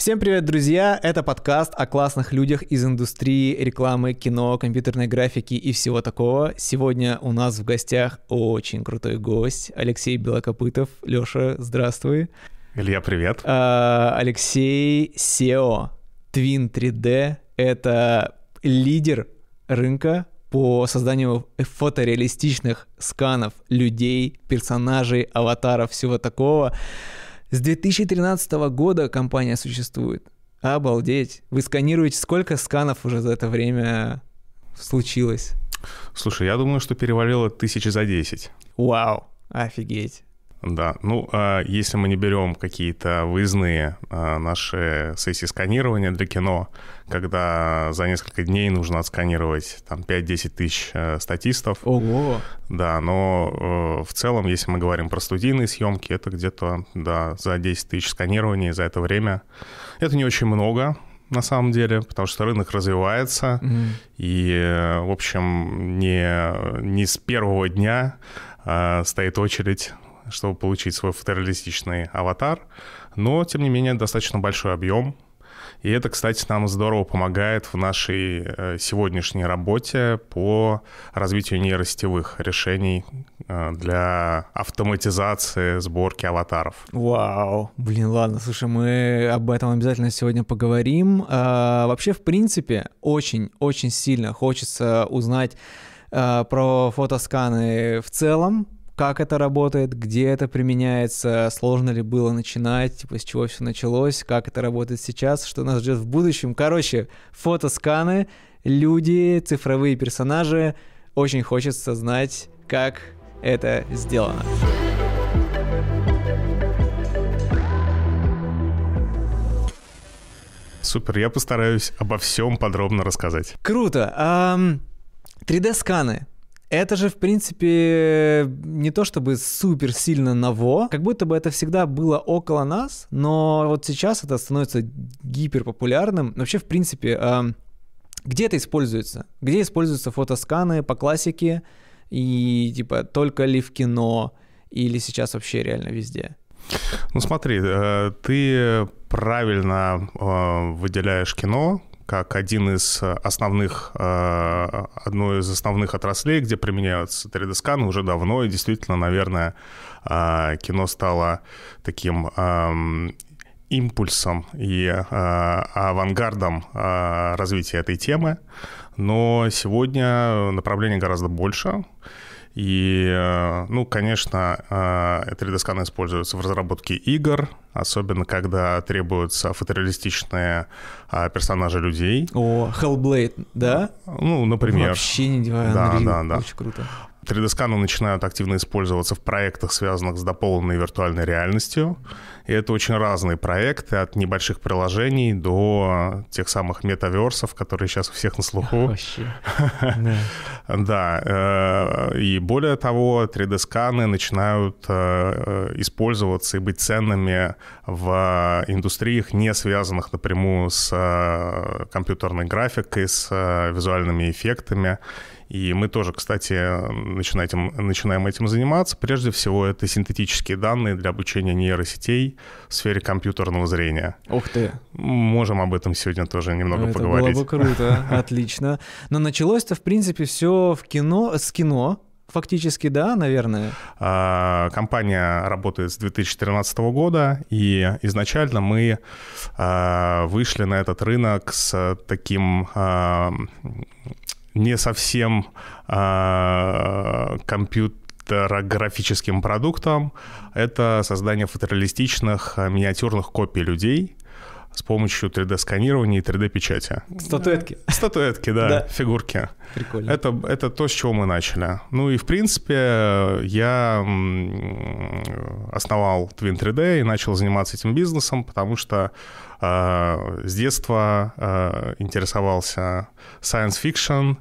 Всем привет, друзья! Это подкаст о классных людях из индустрии рекламы, кино, компьютерной графики и всего такого. Сегодня у нас в гостях очень крутой гость Алексей Белокопытов. Лёша, здравствуй. Илья, привет. А, Алексей SEO Twin 3D — это лидер рынка по созданию фотореалистичных сканов людей, персонажей, аватаров, всего такого. С 2013 года компания существует. Обалдеть. Вы сканируете, сколько сканов уже за это время случилось? Слушай, я думаю, что перевалило тысячи за 10. Вау, офигеть. Да, ну, а если мы не берем какие-то выездные а, наши сессии сканирования для кино, когда за несколько дней нужно отсканировать там 5-10 тысяч э, статистов. Ого! Да, но э, в целом, если мы говорим про студийные съемки, это где-то, да, за 10 тысяч сканирований за это время. Это не очень много, на самом деле, потому что рынок развивается, mm-hmm. и, э, в общем, не, не с первого дня а, стоит очередь чтобы получить свой фотореалистичный аватар, но, тем не менее, достаточно большой объем. И это, кстати, нам здорово помогает в нашей э, сегодняшней работе по развитию нейросетевых решений э, для автоматизации сборки аватаров. Вау, блин, ладно, слушай, мы об этом обязательно сегодня поговорим. А, вообще, в принципе, очень-очень сильно хочется узнать а, про фотосканы в целом, как это работает, где это применяется, сложно ли было начинать, типа с чего все началось, как это работает сейчас, что нас ждет в будущем. Короче, фотосканы, люди, цифровые персонажи. Очень хочется знать, как это сделано. Супер, я постараюсь обо всем подробно рассказать. Круто. Um, 3D-сканы. Это же, в принципе, не то чтобы супер сильно ново, как будто бы это всегда было около нас, но вот сейчас это становится гиперпопулярным. Вообще, в принципе, где это используется? Где используются фотосканы по классике и типа только ли в кино или сейчас вообще реально везде? Ну смотри, э, ты правильно э, выделяешь кино, как один из основных, э, одной из основных отраслей, где применяются 3D-сканы уже давно, и действительно, наверное, э, кино стало таким эм, импульсом и э, авангардом развития этой темы. Но сегодня направлений гораздо больше. И, э, ну, конечно, 3D-сканы э, используются в разработке игр, особенно когда требуются фотореалистичные а, персонажи людей. О, Hellblade, да? Ну, например. Вообще не Divine да, да, да. Очень круто. 3D-сканы начинают активно использоваться в проектах, связанных с дополненной виртуальной реальностью. И это очень разные проекты, от небольших приложений до тех самых метаверсов, которые сейчас у всех на слуху. Вообще. Да. Э, и более того, 3D-сканы начинают э, использоваться и быть ценными в индустриях, не связанных напрямую с э, компьютерной графикой, с визуальными эффектами. И мы тоже, кстати, начинаем, начинаем этим заниматься. Прежде всего, это синтетические данные для обучения нейросетей в сфере компьютерного зрения. Ух ты! Можем об этом сегодня тоже немного это поговорить. Это было бы круто, отлично. Но началось-то, в принципе, все в кино, с кино, Фактически, да, наверное. А, компания работает с 2013 года, и изначально мы а, вышли на этот рынок с таким а, не совсем э, компьютерографическим продуктом. Это создание фотореалистичных а, миниатюрных копий людей с помощью 3D-сканирования и 3D-печати. Статуэтки. Статуэтки, да, да. фигурки. Прикольно. Это, это то, с чего мы начали. Ну и, в принципе, я основал Twin 3D и начал заниматься этим бизнесом, потому что с детства э, интересовался science fiction,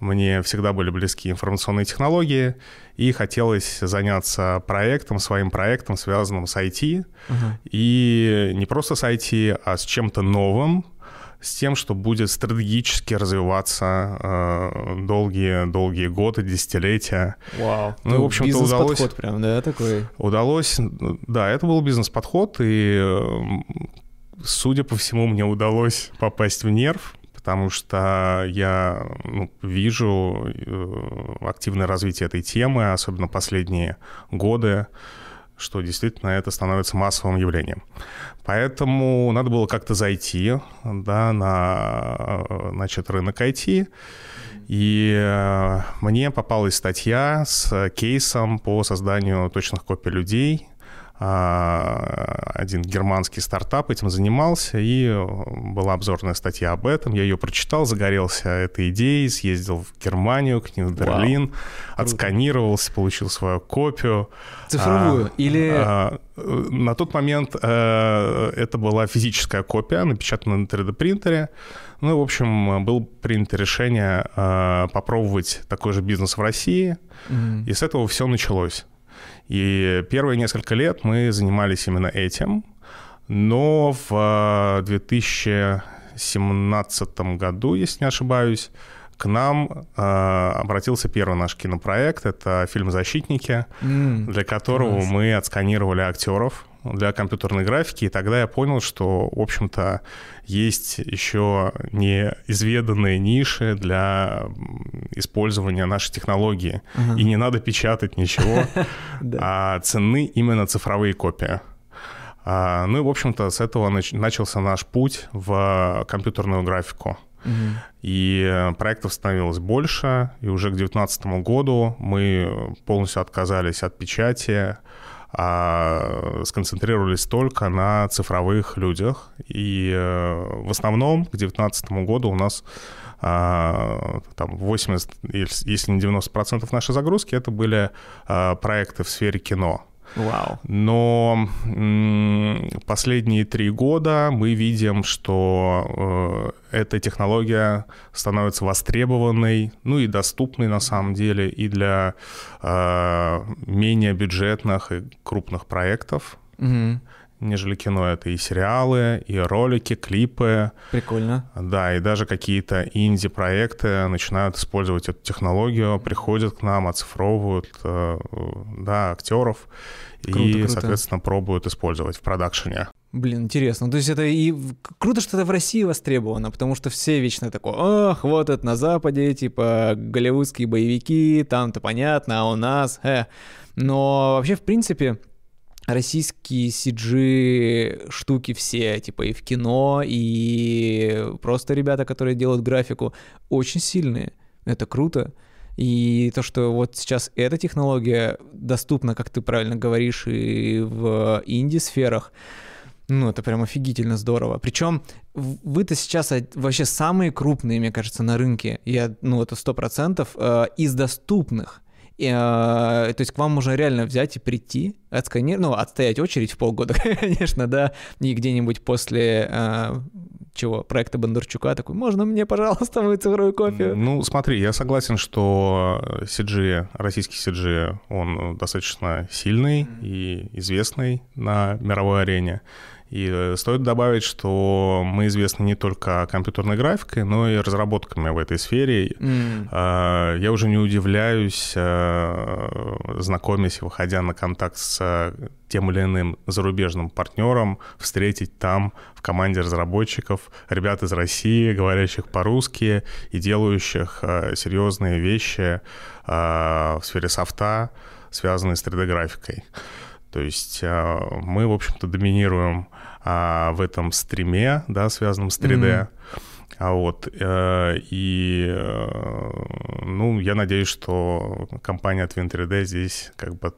мне всегда были близки информационные технологии, и хотелось заняться проектом, своим проектом, связанным с IT. Uh-huh. И не просто с IT, а с чем-то новым, с тем, что будет стратегически развиваться э, долгие долгие годы, десятилетия. Вау. Ну, в общем-то, удалось. Подход прям, да, такой. Удалось, да, это был бизнес-подход, и судя по всему, мне удалось попасть в нерв, потому что я ну, вижу э, активное развитие этой темы, особенно последние годы, что действительно это становится массовым явлением. Поэтому надо было как-то зайти да, на значит, рынок IT. И э, мне попалась статья с кейсом по созданию точных копий людей – один германский стартап этим занимался, и была обзорная статья об этом. Я ее прочитал, загорелся этой идеей, съездил в Германию, к ним в Берлин, Вау. отсканировался, получил свою копию. Цифровую а, или... А, на тот момент а, это была физическая копия, напечатанная на 3D-принтере. Ну, в общем, было принято решение а, попробовать такой же бизнес в России, mm-hmm. и с этого все началось. И первые несколько лет мы занимались именно этим, но в 2017 э, году, если не ошибаюсь, к нам э, обратился первый наш кинопроект. Это фильм «Защитники», mm, для которого класс. мы отсканировали актеров для компьютерной графики, и тогда я понял, что, в общем-то, есть еще неизведанные ниши для использования нашей технологии. Uh-huh. И не надо печатать ничего, а ценны именно цифровые копии. А, ну и, в общем-то, с этого начался наш путь в компьютерную графику. Угу. И проектов становилось больше, и уже к 2019 году мы полностью отказались от печати, а сконцентрировались только на цифровых людях. И э, в основном к 2019 году у нас а, там 80, если не 90% нашей загрузки, это были а, проекты в сфере кино. Вау. Но последние три года мы видим, что э, эта технология становится востребованной, ну и доступной на самом деле и для э, менее бюджетных и крупных проектов. Угу нежели кино. Это и сериалы, и ролики, клипы. Прикольно. Да, и даже какие-то инди-проекты начинают использовать эту технологию, приходят к нам, оцифровывают э, да, актеров круто, и, круто. соответственно, пробуют использовать в продакшене. Блин, интересно. То есть это и круто, что это в России востребовано, потому что все вечно такое, ах, вот это на Западе, типа голливудские боевики, там-то понятно, а у нас, э. Но вообще, в принципе, российские CG штуки все, типа и в кино, и просто ребята, которые делают графику, очень сильные. Это круто. И то, что вот сейчас эта технология доступна, как ты правильно говоришь, и в инди-сферах, ну, это прям офигительно здорово. Причем вы-то сейчас вообще самые крупные, мне кажется, на рынке. Я, ну, это сто процентов э, из доступных. И, э, то есть к вам можно реально взять и прийти, отсканировать, ну, отстоять очередь в полгода, конечно, да, и где-нибудь после э, чего, проекта Бондарчука такой, можно мне, пожалуйста, мою цифровую копию? Ну, смотри, я согласен, что CG, российский CG, он достаточно сильный и известный на мировой арене. И э, стоит добавить, что мы известны не только компьютерной графикой, но и разработками в этой сфере. Mm. Я уже не удивляюсь, э, знакомясь и выходя на контакт с тем или иным зарубежным партнером, встретить там в команде разработчиков ребят из России, говорящих по-русски и делающих э, серьезные вещи в сфере софта, связанные с 3D-графикой. То есть мы, в общем-то, доминируем а, в этом стриме, да, связанном с 3D. Mm-hmm. А вот, э, и, э, ну, я надеюсь, что компания Twin 3D здесь как бы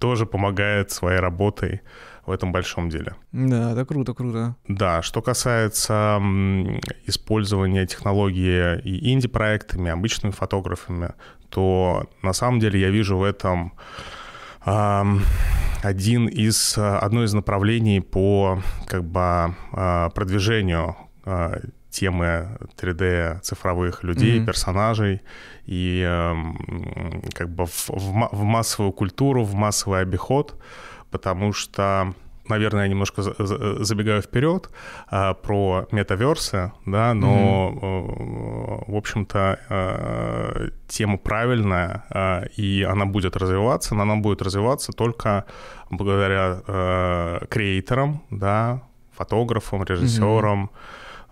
тоже помогает своей работой в этом большом деле. Да, это круто, круто. Да, что касается использования технологии и инди-проектами, обычными фотографами, то на самом деле я вижу в этом один из, э, одно из направлений по как бы, а, продвижению а, темы 3D цифровых людей, mm-hmm. персонажей и эм, как бы в, в, в массовую культуру, в массовый обиход, потому что наверное, я немножко забегаю вперед а, про метаверсы, да, но, mm-hmm. в общем-то, а, тема правильная, а, и она будет развиваться, но она будет развиваться только благодаря а, креаторам, да, фотографам, режиссерам,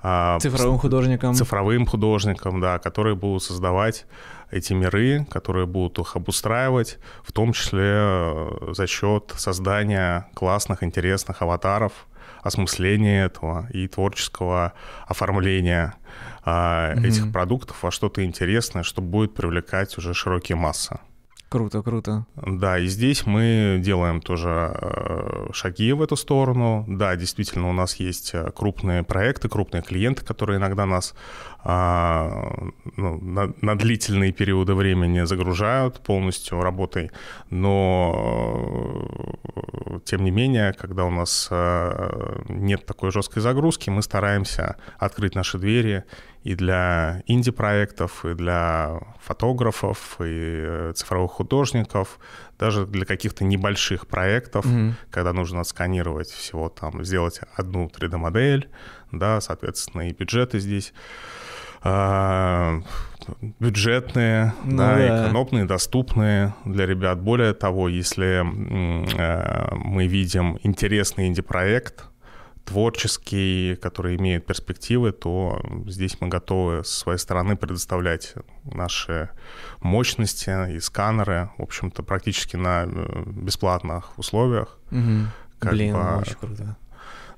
mm-hmm. цифровым художникам. Цифровым художникам, да, которые будут создавать эти миры, которые будут их обустраивать, в том числе э, за счет создания классных, интересных аватаров, осмысления этого и творческого оформления а, mm-hmm. этих продуктов во что-то интересное, что будет привлекать уже широкие массы. Круто, круто. Да, и здесь мы делаем тоже э, шаги в эту сторону. Да, действительно, у нас есть э, крупные проекты, крупные клиенты, которые иногда нас а, ну, на, на длительные периоды времени загружают полностью работой, но э, тем не менее, когда у нас нет такой жесткой загрузки, мы стараемся открыть наши двери и для инди-проектов, и для фотографов, и э, цифровых художников, даже для каких-то небольших проектов, mm-hmm. когда нужно отсканировать всего там, сделать одну 3D-модель, да, соответственно, и бюджеты здесь бюджетные, ну, да, да, экономные, доступные для ребят. Более того, если э, мы видим интересный инди-проект, творческий, который имеет перспективы, то здесь мы готовы с своей стороны предоставлять наши мощности и сканеры, в общем-то, практически на э, бесплатных условиях. Угу. Блин, бы... очень круто.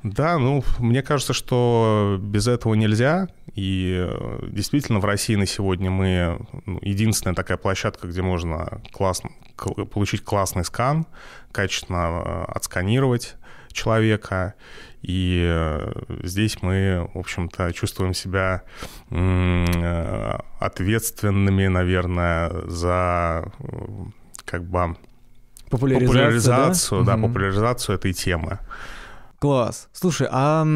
Да, ну, мне кажется, что без этого нельзя. И э, действительно в России на сегодня мы ну, единственная такая площадка, где можно классно, получить классный скан, качественно э, отсканировать человека. И э, здесь мы, в общем-то, чувствуем себя ответственными, наверное, за как бы популяризацию, популяризацию да, да угу. популяризацию этой темы. Класс. Слушай, а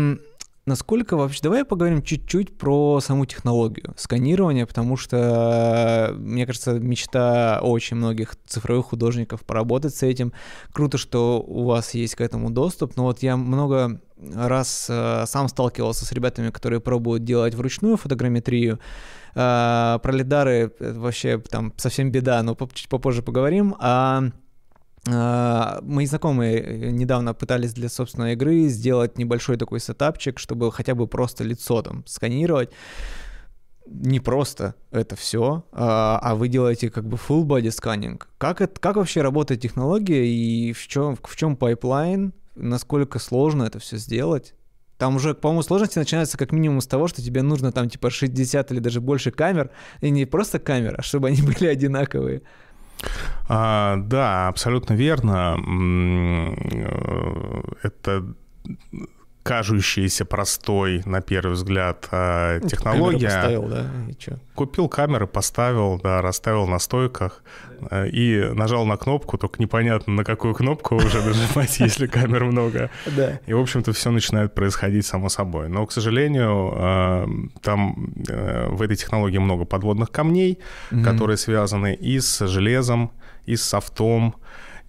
насколько вообще... Давай поговорим чуть-чуть про саму технологию сканирования, потому что, мне кажется, мечта очень многих цифровых художников поработать с этим. Круто, что у вас есть к этому доступ, но вот я много раз э, сам сталкивался с ребятами, которые пробуют делать вручную фотограмметрию, э, про лидары вообще там совсем беда, но чуть попозже поговорим. А, мои знакомые э, недавно пытались для собственной игры сделать небольшой такой сетапчик, чтобы хотя бы просто лицо там сканировать. Не просто это все, а, а вы делаете как бы full body scanning. Как, это, как вообще работает технология и в чем, в чем пайплайн, насколько сложно это все сделать? Там уже, по-моему, сложности начинаются как минимум с того, что тебе нужно там типа 60 или даже больше камер, и не просто камер, а чтобы они были одинаковые. А, да, абсолютно верно. Э, это кажущаяся простой, на первый взгляд, а, ну, технология. поставил, да, и чё? Купил камеры, поставил, да, расставил на стойках э, и нажал на кнопку, только непонятно, на какую кнопку уже нажимать, если камер много. Да. И, в общем-то, все начинает происходить само собой. Но, к сожалению, э, там э, в этой технологии много подводных камней, которые связаны и с железом, и с софтом,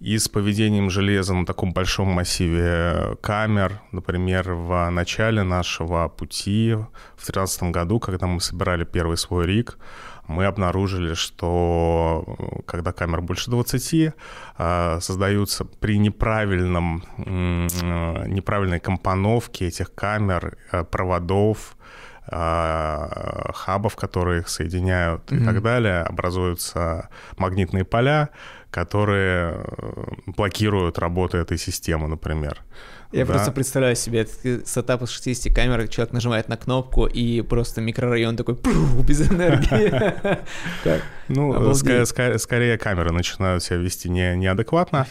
и с поведением железа на таком большом массиве камер. Например, в начале нашего пути в 2013 году, когда мы собирали первый свой рик, мы обнаружили, что когда камер больше 20, а, создаются при неправильном, неправильной компоновке этих камер, э, проводов, а, хабов, которые их соединяют mm-hmm. и так далее, образуются магнитные поля, которые э, блокируют работу этой системы, например. Я да. просто представляю себе этот сетап из 60 камер, человек нажимает на кнопку, и просто микрорайон такой без энергии. Ну, скорее камеры начинают себя вести неадекватно.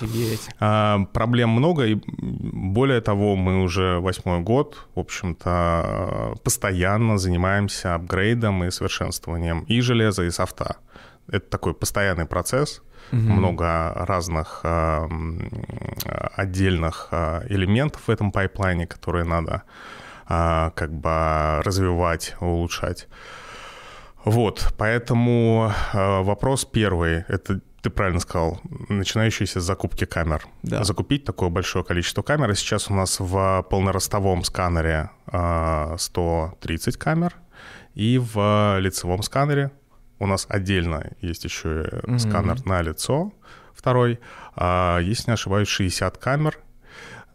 А, проблем много, и более того, мы уже восьмой год, в общем-то, постоянно занимаемся апгрейдом и совершенствованием и железа, и софта. Это такой постоянный процесс — угу. много разных э, отдельных элементов в этом пайплайне, которые надо э, как бы развивать, улучшать. Вот, поэтому э, вопрос первый, это ты правильно сказал, начинающийся с закупки камер. Да. Закупить такое большое количество камер. Сейчас у нас в полноростовом сканере э, 130 камер, и в лицевом сканере у нас отдельно есть еще mm-hmm. сканер на лицо, второй. А, если не ошибаюсь, 60 камер.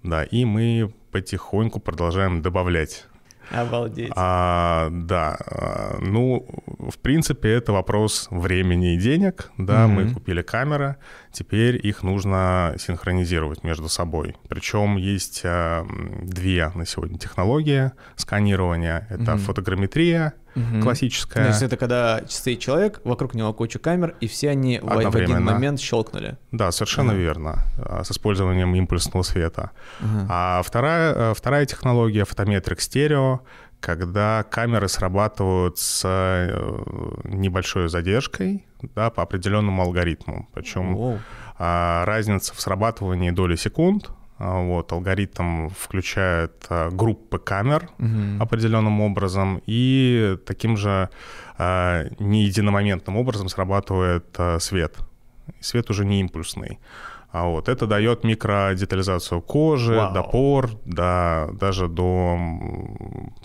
Да, и мы потихоньку продолжаем добавлять. Обалдеть. А, да, а, ну, в принципе, это вопрос времени и денег. Да, mm-hmm. мы купили камеры, теперь их нужно синхронизировать между собой. Причем есть а, две на сегодня технологии сканирования. Это mm-hmm. фотограмметрия угу. классическая. То есть это когда стоит человек, вокруг него куча камер, и все они в, один момент щелкнули. Да, совершенно ага. верно, а, с использованием импульсного света. Ага. А вторая, э, вторая технология фотометрик стерео, когда камеры срабатывают с э, небольшой задержкой да, по определенному алгоритму. Причем Воу. А, разница в срабатывании доли секунд вот, алгоритм включает а, группы камер угу. определенным образом, и таким же а, не единомоментным образом срабатывает свет. Свет уже не импульсный. А вот это дает микродетализацию кожи, Вау. до пор, до, даже до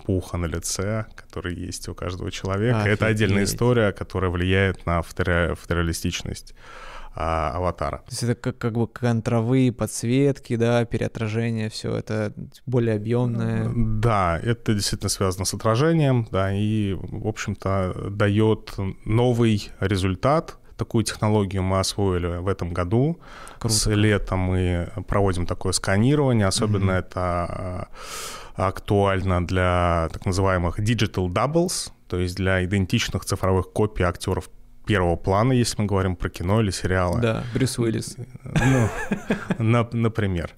пуха на лице, который есть у каждого человека. Офигеть. Это отдельная история, которая влияет на фотореалистичность а, аватара. То есть это как, как бы контровые подсветки, да, переотражение, все это более объемное. Да, это действительно связано с отражением, да, и, в общем-то, дает новый результат. Такую технологию мы освоили в этом году. Круто. С лета мы проводим такое сканирование, особенно mm-hmm. это а, актуально для так называемых digital doubles, то есть для идентичных цифровых копий актеров первого плана, если мы говорим про кино или сериалы. Да, Брюс Уиллис. Ну, например.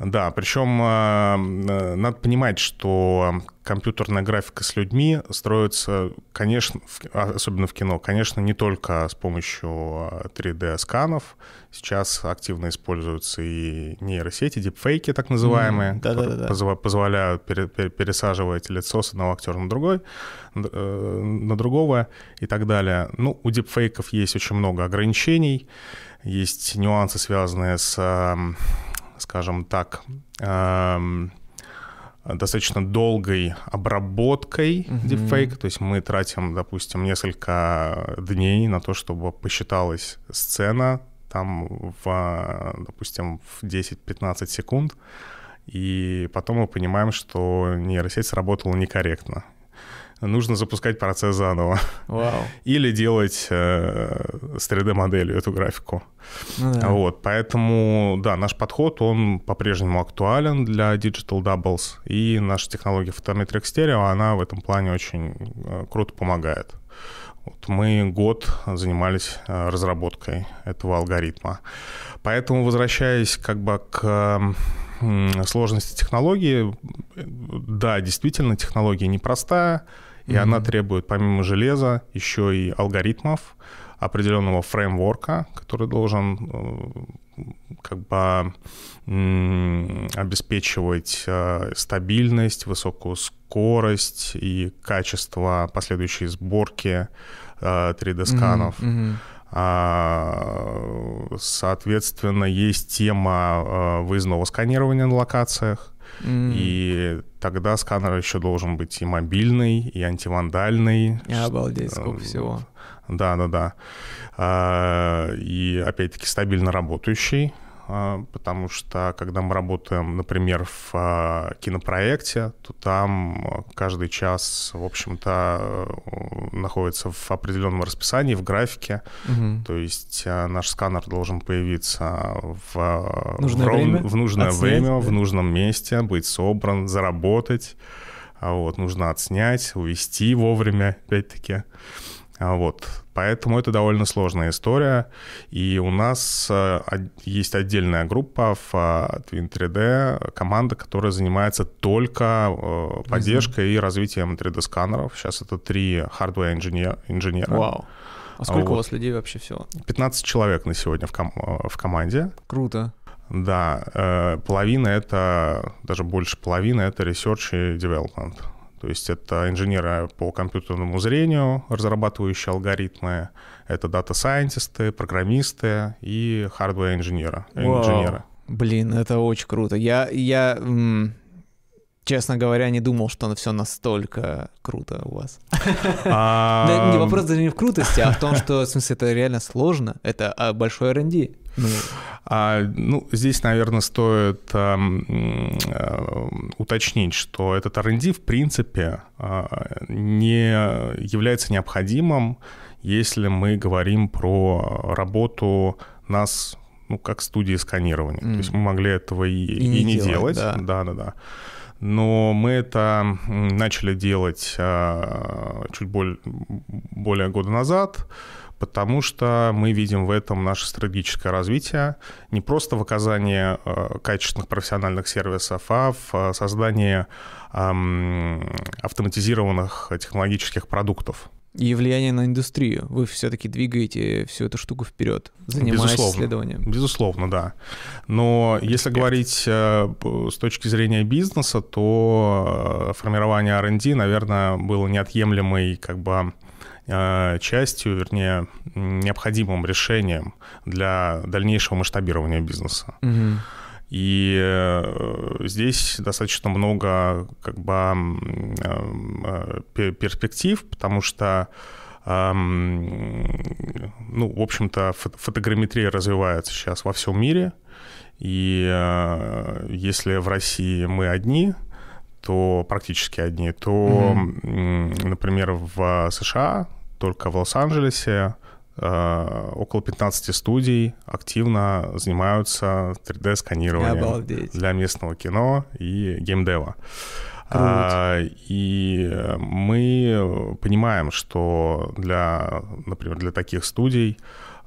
Да, причем э, надо понимать, что компьютерная графика с людьми строится, конечно, а, особенно в кино, конечно, не только с помощью 3D-сканов. Сейчас активно используются и нейросети, дипфейки так называемые, mm, которые да, да. позволяют пересаживать лицо с одного актера на другой, э, на другого и так далее. Ну, у дипфейков есть очень много ограничений, есть нюансы, связанные с скажем так, эм, достаточно долгой обработкой mm-hmm. дипфейка. То есть мы тратим, допустим, несколько дней на то, чтобы посчиталась сцена там в, допустим, в 10-15 секунд. И потом мы понимаем, что нейросеть сработала некорректно нужно запускать процесс заново. Вау. Или делать э, с 3D-моделью эту графику. Ну, да. Вот, поэтому, да, наш подход, он по-прежнему актуален для Digital Doubles, и наша технология Photometric Stereo, она в этом плане очень э, круто помогает. Вот мы год занимались э, разработкой этого алгоритма. Поэтому, возвращаясь как бы к сложности технологии, да, действительно, технология непростая, и mm-hmm. она требует помимо железа еще и алгоритмов, определенного фреймворка, который должен э, как бы обеспечивать э, стабильность, высокую скорость и качество последующей сборки 3D-сканов. Mm-hmm. Mm-hmm. Соответственно, есть тема выездного сканирования на локациях. Mm. И тогда сканер еще должен быть и мобильный, и антивандальный. И обалдеть, сколько всего. Да, да, да. А, и опять-таки стабильно работающий. А, потому что когда мы работаем, например, в а, кинопроекте, то там каждый час, в общем-то, находится в определенном расписании, в графике. Угу. То есть а, наш сканер должен появиться в, нужное в, время, в нужное отснять, время, да? в нужном месте, быть собран, заработать. Вот, нужно отснять, увести вовремя, опять-таки. Вот. Поэтому это довольно сложная история. И у нас э, есть отдельная группа в Twin 3D, команда, которая занимается только э, поддержкой и развитием 3D-сканеров. Сейчас это три hardware инженера. Вау. А сколько вот. у вас людей вообще всего? 15 человек на сегодня в, ком- э, в команде. Круто. Да, половина это, даже больше половины это research и development. То есть это инженеры по компьютерному зрению, разрабатывающие алгоритмы, это дата-сайентисты, программисты и хардвер-инженеры. Инженеры. Блин, это очень круто. Я, я честно говоря, не думал, что все настолько круто у вас. Не вопрос даже не в крутости, а в том, что, в смысле, это реально сложно. Это а, большой R&D. Ну, а, ну здесь, наверное, стоит а, а, уточнить, что этот R&D, в принципе, а, не является необходимым, если мы говорим про работу нас ну, как студии сканирования. Mm. То есть мы могли этого и, и, и не, делать. Да. да, да, да. Но мы это начали делать а, чуть более, более года назад потому что мы видим в этом наше стратегическое развитие не просто в оказании э, качественных профессиональных сервисов, а в э, создании автоматизированных технологических продуктов. И влияние на индустрию. Вы все-таки двигаете всю эту штуку вперед, занимаясь Безусловно. исследованием. Безусловно, да. Но если говорить э, с точки зрения бизнеса, то формирование R&D, наверное, было неотъемлемой как бы частью, вернее, необходимым решением для дальнейшего масштабирования бизнеса. Угу. И э, здесь достаточно много как бы э, перспектив, потому что ну, в общем-то, фотограмметрия развивается сейчас во всем мире, и если в России мы одни, то практически одни, то, mm-hmm. например, в США только в Лос-Анджелесе э, около 15 студий активно занимаются 3D-сканированием для местного кино и геймдева. А, и мы понимаем, что для, например, для таких студий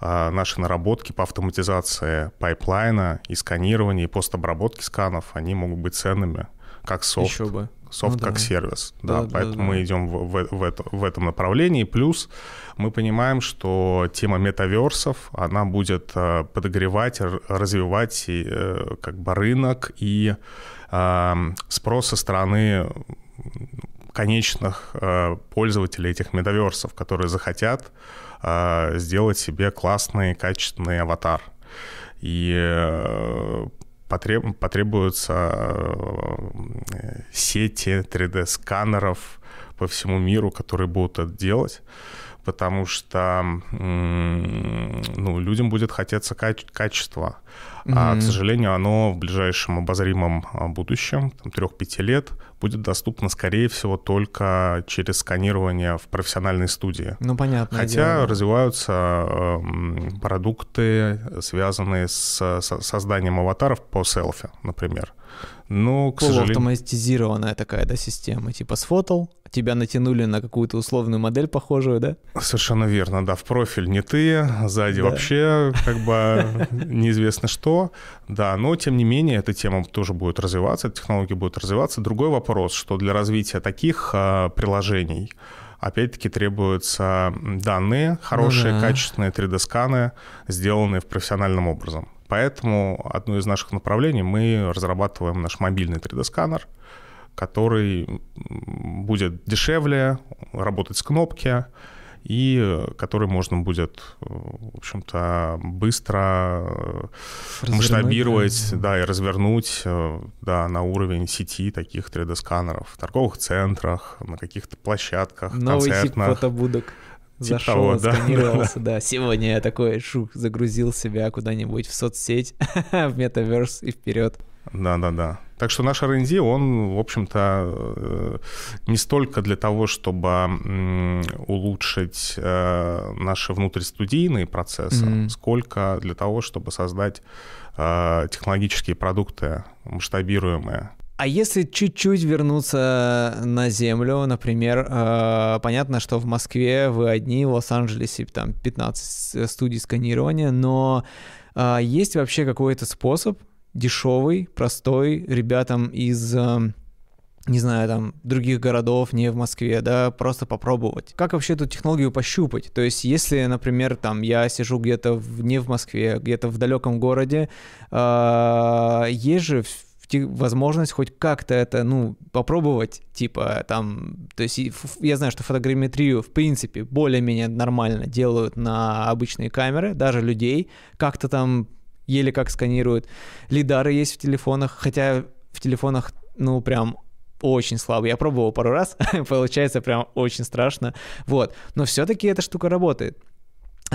а, наши наработки по автоматизации пайплайна и сканирования, и постобработки сканов, они могут быть ценными, как софт. Еще бы софт ну, как да. сервис. Да, да поэтому да, да. мы идем в, в, в, это, в этом направлении. Плюс мы понимаем, что тема метаверсов, она будет э, подогревать, развивать э, как бы рынок и э, спрос со стороны конечных э, пользователей этих метаверсов, которые захотят э, сделать себе классный, качественный аватар. И э, потреб, потребуются э, сети 3D-сканеров по всему миру, которые будут это делать потому что ну, людям будет хотеться каче- качества. Mm-hmm. А, к сожалению, оно в ближайшем обозримом а, будущем, там, 3-5 лет, будет доступно, скорее всего, только через сканирование в профессиональной студии. Ну, понятно. Хотя дело. развиваются э, продукты, связанные с, с созданием аватаров по селфи, например. Ну, к сожалению... Полуавтоматизированная такая, да, система. Типа сфотал, тебя натянули на какую-то условную модель похожую, да? Совершенно верно, да. В профиль не ты, сзади да. вообще как бы неизвестно что. Да, но тем не менее эта тема тоже будет развиваться, технологии будут развиваться. Другой вопрос, что для развития таких а, приложений опять-таки требуются данные, хорошие, ну, да. качественные 3D-сканы, сделанные в профессиональном образом. Поэтому одно из наших направлений мы разрабатываем наш мобильный 3D-сканер, который будет дешевле, работать с кнопки, и который можно будет, в общем-то, быстро развернуть, масштабировать, да. да, и развернуть, да, на уровень сети таких 3D-сканеров в торговых центрах, на каких-то площадках, Новый концертных. тип фотобудок. Зашел, того, сканировался, да. да. Сегодня я такой шух загрузил себя куда-нибудь в соцсеть, в метаверс и вперед. Да-да-да. Так что наш R&D, он, в общем-то, э, не столько для того, чтобы улучшить э, наши внутристудийные процессы, mm-hmm. сколько для того, чтобы создать э, технологические продукты масштабируемые. А если чуть-чуть вернуться на Землю, например, э, понятно, что в Москве вы одни, в Лос-Анджелесе там 15 студий сканирования, но э, есть вообще какой-то способ дешевый, простой ребятам из э, не знаю, там, других городов, не в Москве, да, просто попробовать. Как вообще эту технологию пощупать? То есть, если, например, там, я сижу где-то в, не в Москве, где-то в далеком городе, э, есть же возможность хоть как-то это, ну, попробовать, типа, там, то есть я знаю, что фотограмметрию, в принципе, более-менее нормально делают на обычные камеры, даже людей, как-то там еле как сканируют. Лидары есть в телефонах, хотя в телефонах, ну, прям очень слабый. Я пробовал пару раз, получается прям очень страшно. Вот. Но все-таки эта штука работает.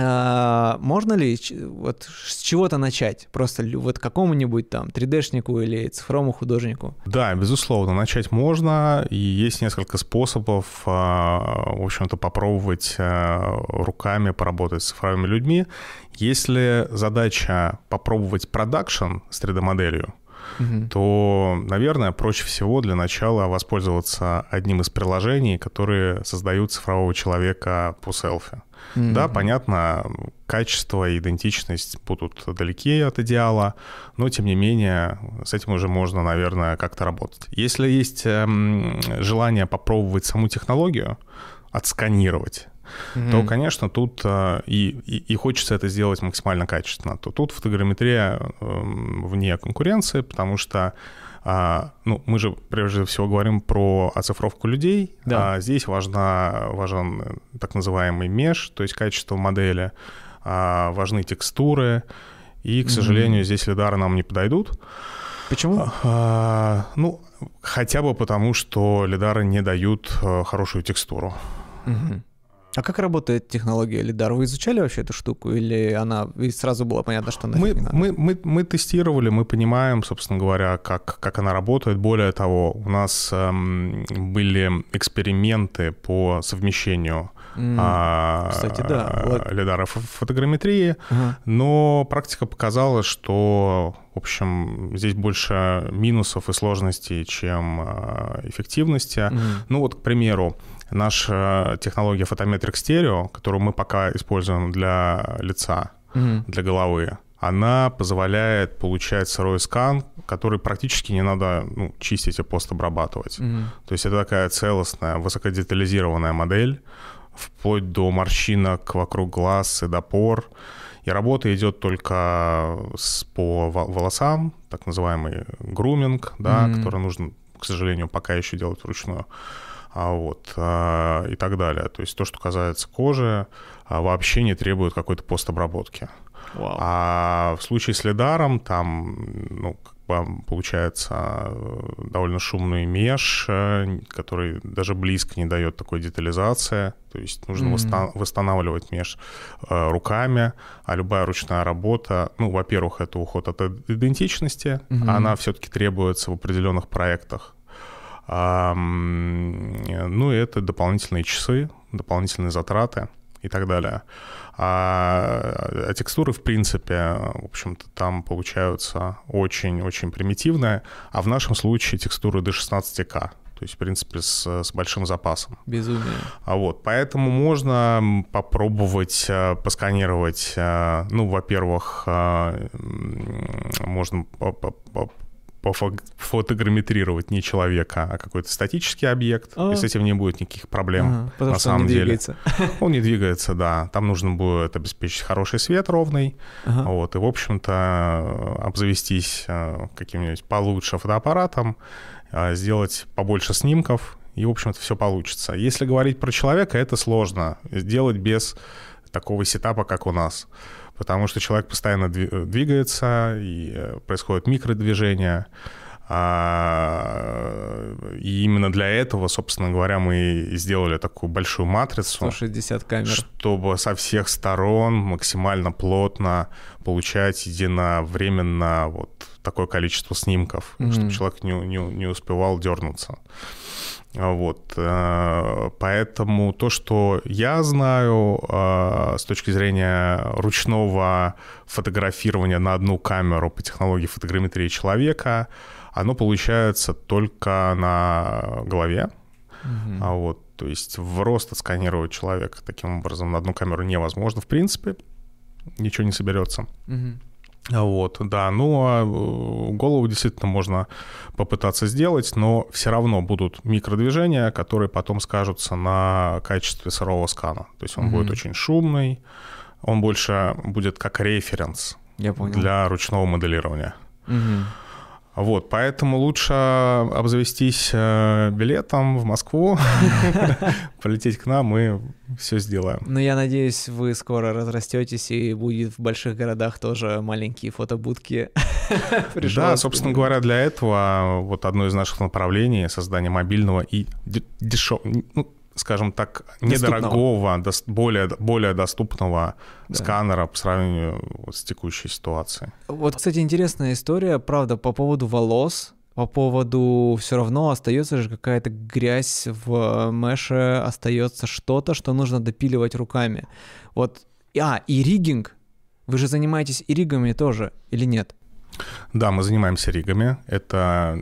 А, можно ли вот с чего-то начать? Просто вот какому-нибудь там 3D-шнику или цифровому художнику? Да, безусловно, начать можно, и есть несколько способов, а, в общем-то, попробовать а, руками поработать с цифровыми людьми. Если задача попробовать продакшн с 3D-моделью, угу. то, наверное, проще всего для начала воспользоваться одним из приложений, которые создают цифрового человека по селфи. Mm-hmm. Да, понятно, качество и идентичность будут далеки от идеала, но тем не менее с этим уже можно, наверное, как-то работать. Если есть эм, желание попробовать саму технологию, отсканировать, mm-hmm. то, конечно, тут э, и, и, и хочется это сделать максимально качественно, то тут фотограмметрия э, вне конкуренции, потому что а, ну, мы же прежде всего говорим про оцифровку людей. Да. А здесь важна, важен так называемый меж, то есть качество модели, а, важны текстуры. И, к сожалению, mm-hmm. здесь лидары нам не подойдут. Почему? А, ну, хотя бы потому, что лидары не дают а, хорошую текстуру. Mm-hmm. А как работает технология лидар? Вы изучали вообще эту штуку или она и сразу было понятно, что она мы, мы, мы, мы тестировали, мы понимаем, собственно говоря, как, как она работает. Более того, у нас эм, были эксперименты по совмещению Mm, а, кстати, да. Вот. лидара фотограмметрии, uh-huh. но практика показала, что, в общем, здесь больше минусов и сложностей, чем э, эффективности. Mm. Ну вот, к примеру, наша технология фотометрик стерео, которую мы пока используем для лица, mm для головы, она позволяет получать сырой скан, который практически не надо ну, чистить и постобрабатывать. mm То есть это такая целостная, высокодетализированная модель, вплоть до морщинок вокруг глаз и до пор. И работа идет только с, по волосам, так называемый груминг, да, mm который нужно, к сожалению, пока еще делать вручную а вот, а, и так далее. То есть то, что касается кожи, а, вообще не требует какой-то постобработки. Wow. А в случае с лидаром там, ну, как бы получается довольно шумный меж, который даже близко не дает такой детализации. То есть нужно mm-hmm. восстанавливать меж э, руками, а любая ручная работа, ну, во-первых, это уход от идентичности, mm-hmm. она все-таки требуется в определенных проектах ну и это дополнительные часы, дополнительные затраты и так далее. А, а текстуры, в принципе, в общем-то, там получаются очень-очень примитивные, а в нашем случае текстуры до 16К. То есть, в принципе, с, с большим запасом. Безумие. А вот, поэтому можно попробовать э, посканировать, э, ну, во-первых, э, можно пофотограмметрировать не человека, а какой-то статический объект, а. и с этим не будет никаких проблем ага, на самом он не деле. Двигается. Он не двигается, да. Там нужно будет обеспечить хороший свет ровный, ага. вот, и, в общем-то, обзавестись э, каким-нибудь получше фотоаппаратом, э, сделать побольше снимков, и, в общем-то, все получится. Если говорить про человека, это сложно сделать без такого сетапа, как у нас потому что человек постоянно двигается, и э, происходит микродвижение. А, и именно для этого, собственно говоря, мы сделали такую большую матрицу. 160 камер. Чтобы со всех сторон максимально плотно получать единовременно вот такое количество снимков, mm-hmm. чтобы человек не, не, не успевал дернуться. Вот. Э, поэтому то, что я знаю э, с точки зрения ручного фотографирования на одну камеру по технологии фотограмметрии человека, оно получается только на голове. Угу. А вот, то есть в рост отсканировать человека таким образом на одну камеру невозможно, в принципе. Ничего не соберется. Угу. Вот, да, ну а э, голову действительно можно попытаться сделать, но все равно будут микродвижения, которые потом скажутся на качестве сырого скана. То есть он mm-hmm. будет очень шумный, он больше будет как референс Я понял. для ручного моделирования. Mm-hmm. Вот, поэтому лучше обзавестись э, билетом в Москву, полететь к нам и все сделаем. Ну, я надеюсь, вы скоро разрастетесь и будет в больших городах тоже маленькие фотобудки. Да, собственно говоря, для этого вот одно из наших направлений — создание мобильного и дешевого, ну, скажем так, недорогого, дос, более, более доступного да. сканера по сравнению вот с текущей ситуацией. Вот, кстати, интересная история, правда, по поводу волос, по поводу все равно остается же какая-то грязь в меше, остается что-то, что нужно допиливать руками. Вот, а, и риггинг. Вы же занимаетесь и ригами тоже, или нет? Да, мы занимаемся ригами. Это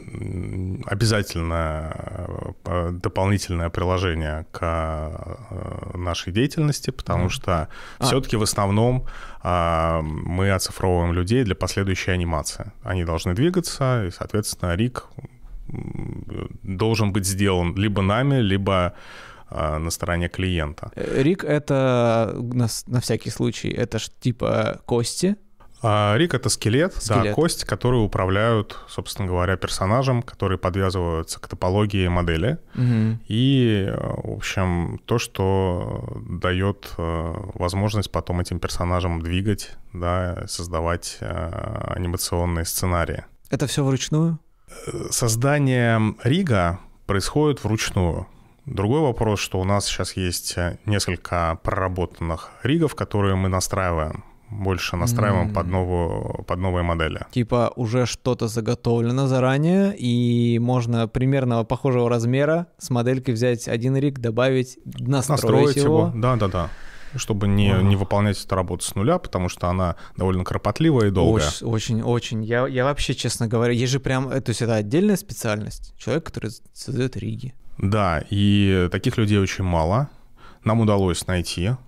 обязательно э, дополнительное приложение к э, нашей деятельности, потому mm. что а. все-таки в основном а, мы оцифровываем людей для последующей анимации. Они должны двигаться, и, соответственно, риг должен быть сделан либо нами, либо а, на стороне клиента. Рик — это, на, на всякий случай, это ж типа кости, а, Рик — это скелет, скелет, да, кость, которые управляют, собственно говоря, персонажем, которые подвязываются к топологии модели. Угу. И, в общем, то, что дает э, возможность потом этим персонажам двигать, да, создавать э, анимационные сценарии. Это все вручную? Э, создание Рига происходит вручную. Другой вопрос, что у нас сейчас есть несколько проработанных ригов, которые мы настраиваем больше настраиваем mm. под, новую, под новые модели. Типа уже что-то заготовлено заранее, и можно примерно похожего размера с моделькой взять один рик, добавить, настроить, настроить его. его. Да-да-да чтобы не, не выполнять эту работу с нуля, потому что она довольно кропотливая и долгая. Очень, очень, очень. Я, я вообще, честно говоря, есть же прям, то есть это отдельная специальность. Человек, который создает риги. Да, и таких людей очень мало. Нам удалось найти Э,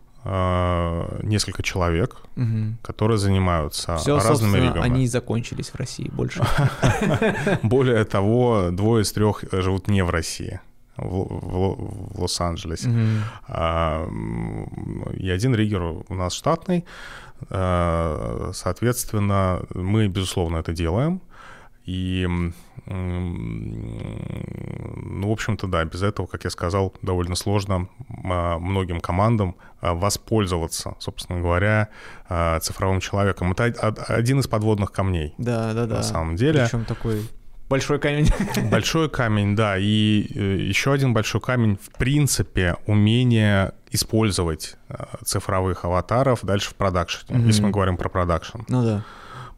несколько человек, угу. которые занимаются Все, разными ригами. они и закончились в России больше. Более того, двое из трех живут не в России в, в, в Лос-Анджелесе. Mm-hmm. А, и один риггер у нас штатный. А, соответственно, мы, безусловно, это делаем. И, ну, в общем-то, да, без этого, как я сказал, довольно сложно а, многим командам а, воспользоваться, собственно говоря, а, цифровым человеком. Это один из подводных камней. Да, да, да. На самом деле. Причем такой Большой камень. Большой камень, да. И э, еще один большой камень, в принципе, умение использовать цифровых аватаров дальше в продакшене, mm-hmm. если мы говорим про продакшн. Ну да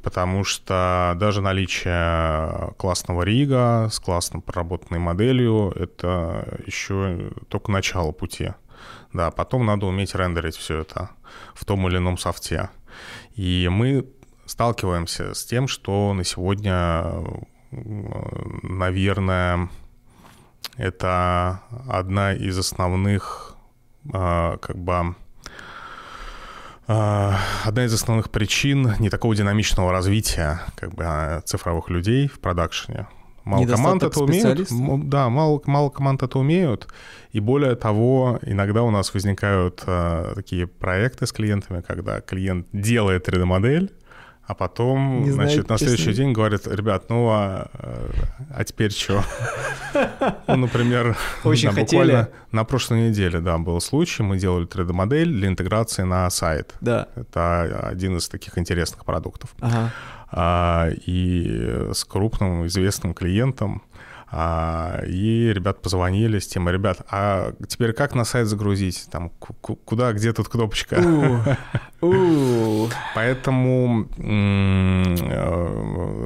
потому что даже наличие классного рига с классно проработанной моделью — это еще только начало пути. Да, потом надо уметь рендерить все это в том или ином софте. И мы сталкиваемся с тем, что на сегодня, наверное, это одна из основных а, как бы одна из основных причин не такого динамичного развития как бы, а, цифровых людей в продакшене. Мало команд это умеют. Да, мало, мало команд это умеют. И более того, иногда у нас возникают э, такие проекты с клиентами, когда клиент делает 3D-модель, а потом, не значит, на следующий день говорит, ребят, ну а, а теперь что? Ну, например, Очень буквально на прошлой неделе, да, был случай, мы делали 3D-модель для интеграции на сайт. Да. Это один из таких интересных продуктов. Ага. А, и с крупным известным клиентом и ребят позвонили с тем, ребят, а теперь как на сайт загрузить? Там, куда, где тут кнопочка? Поэтому, э,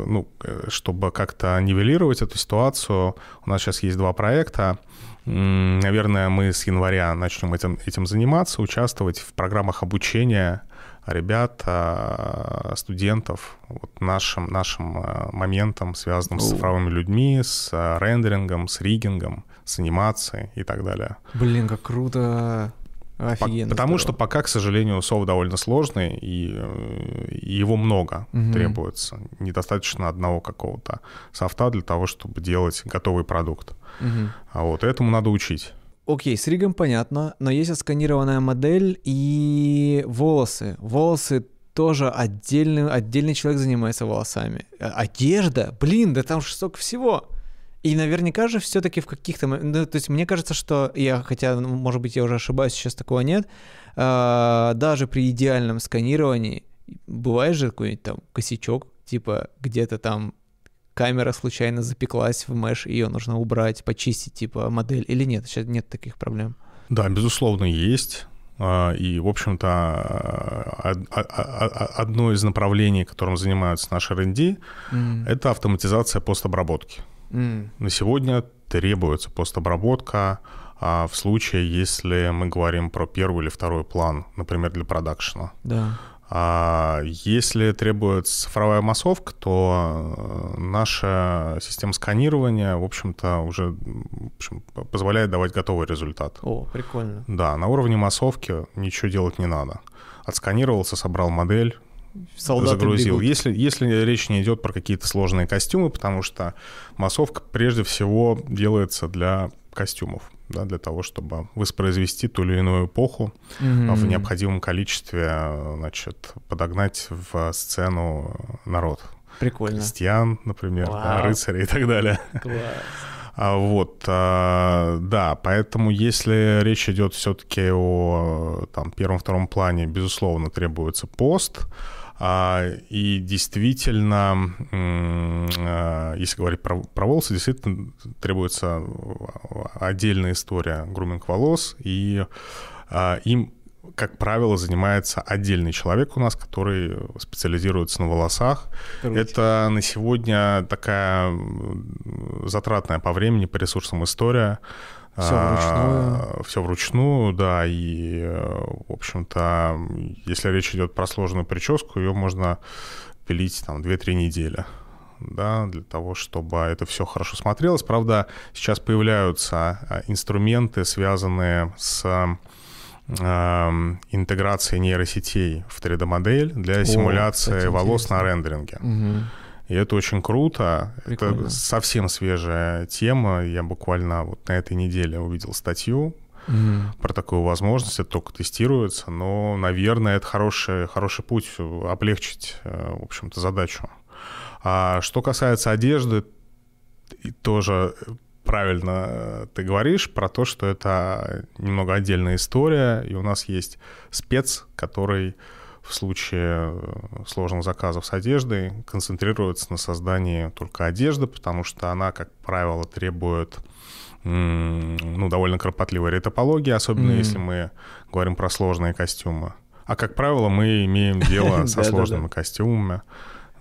ну, чтобы как-то нивелировать эту ситуацию, у нас сейчас есть два проекта. Наверное, мы с января начнем этим, этим заниматься, участвовать в программах обучения ребят, а, студентов вот нашим, нашим а, моментом, связанным с цифровыми людьми, с а, рендерингом, с риггингом, с анимацией и так далее. Блин, как круто! Офигенно. Потому здорово. что пока, к сожалению, софт довольно сложный, и, и его много угу. требуется. Недостаточно одного какого-то софта для того, чтобы делать готовый продукт. Угу. А вот этому надо учить. Окей, с ригом понятно, но есть отсканированная модель и волосы. Волосы тоже отдельный, отдельный человек занимается волосами. А, одежда, блин, да там же столько всего. И наверняка же все-таки в каких-то... Ну, то есть мне кажется, что я, хотя, ну, может быть, я уже ошибаюсь, сейчас такого нет, э, даже при идеальном сканировании бывает же какой-нибудь там косячок, типа где-то там камера случайно запеклась в меш, ее нужно убрать, почистить, типа, модель, или нет? Сейчас нет таких проблем. Да, безусловно, есть. А, и, в общем-то, а, одно из направлений, которым занимаются наши R&D, mm. это автоматизация постобработки. Mm. На сегодня требуется постобработка а в случае, если мы говорим про первый или второй план, например, для продакшена. Да. А если требуется цифровая массовка, то э, наша система сканирования, в общем-то, уже в общем, позволяет давать готовый результат. О, прикольно. Да, на уровне массовки ничего делать не надо. Отсканировался, собрал модель, Солдаты загрузил. Если, если речь не идет про какие-то сложные костюмы, потому что массовка прежде всего делается для костюмов да, для того, чтобы воспроизвести ту или иную эпоху mm-hmm. в необходимом количестве, значит, подогнать в сцену народ. Прикольно. Крестьян, например, да, рыцарей и так далее. Класс. А, вот, а, да, поэтому если речь идет все-таки о там, первом-втором плане, безусловно, требуется пост, и действительно, а, если говорить про, про волосы, действительно требуется отдельная история груминг волос, и а, им как правило, занимается отдельный человек у нас, который специализируется на волосах. Круто. Это на сегодня такая затратная по времени, по ресурсам история. Все вручную. Все вручную, да, и, в общем-то, если речь идет про сложную прическу, ее можно пилить там 2-3 недели да, для того, чтобы это все хорошо смотрелось. Правда, сейчас появляются а, инструменты, связанные с э, интеграцией нейросетей в 3D-модель для О, симуляции кстати, волос интересно. на рендеринге. Угу. И это очень круто. Прикольно. Это совсем свежая тема. Я буквально вот на этой неделе увидел статью mm про такую возможность. Это только тестируется, но, наверное, это хороший, хороший путь облегчить, э, в общем-то, задачу. А что касается одежды, тоже правильно э, ты говоришь про то, что это немного отдельная история, и у нас есть спец, который в случае э, сложных заказов с одеждой концентрируется на создании только одежды, потому что она, как правило, требует ну, довольно кропотливой ретопологии, особенно mm. если мы говорим про сложные костюмы. А, как правило, мы имеем дело со сложными костюмами.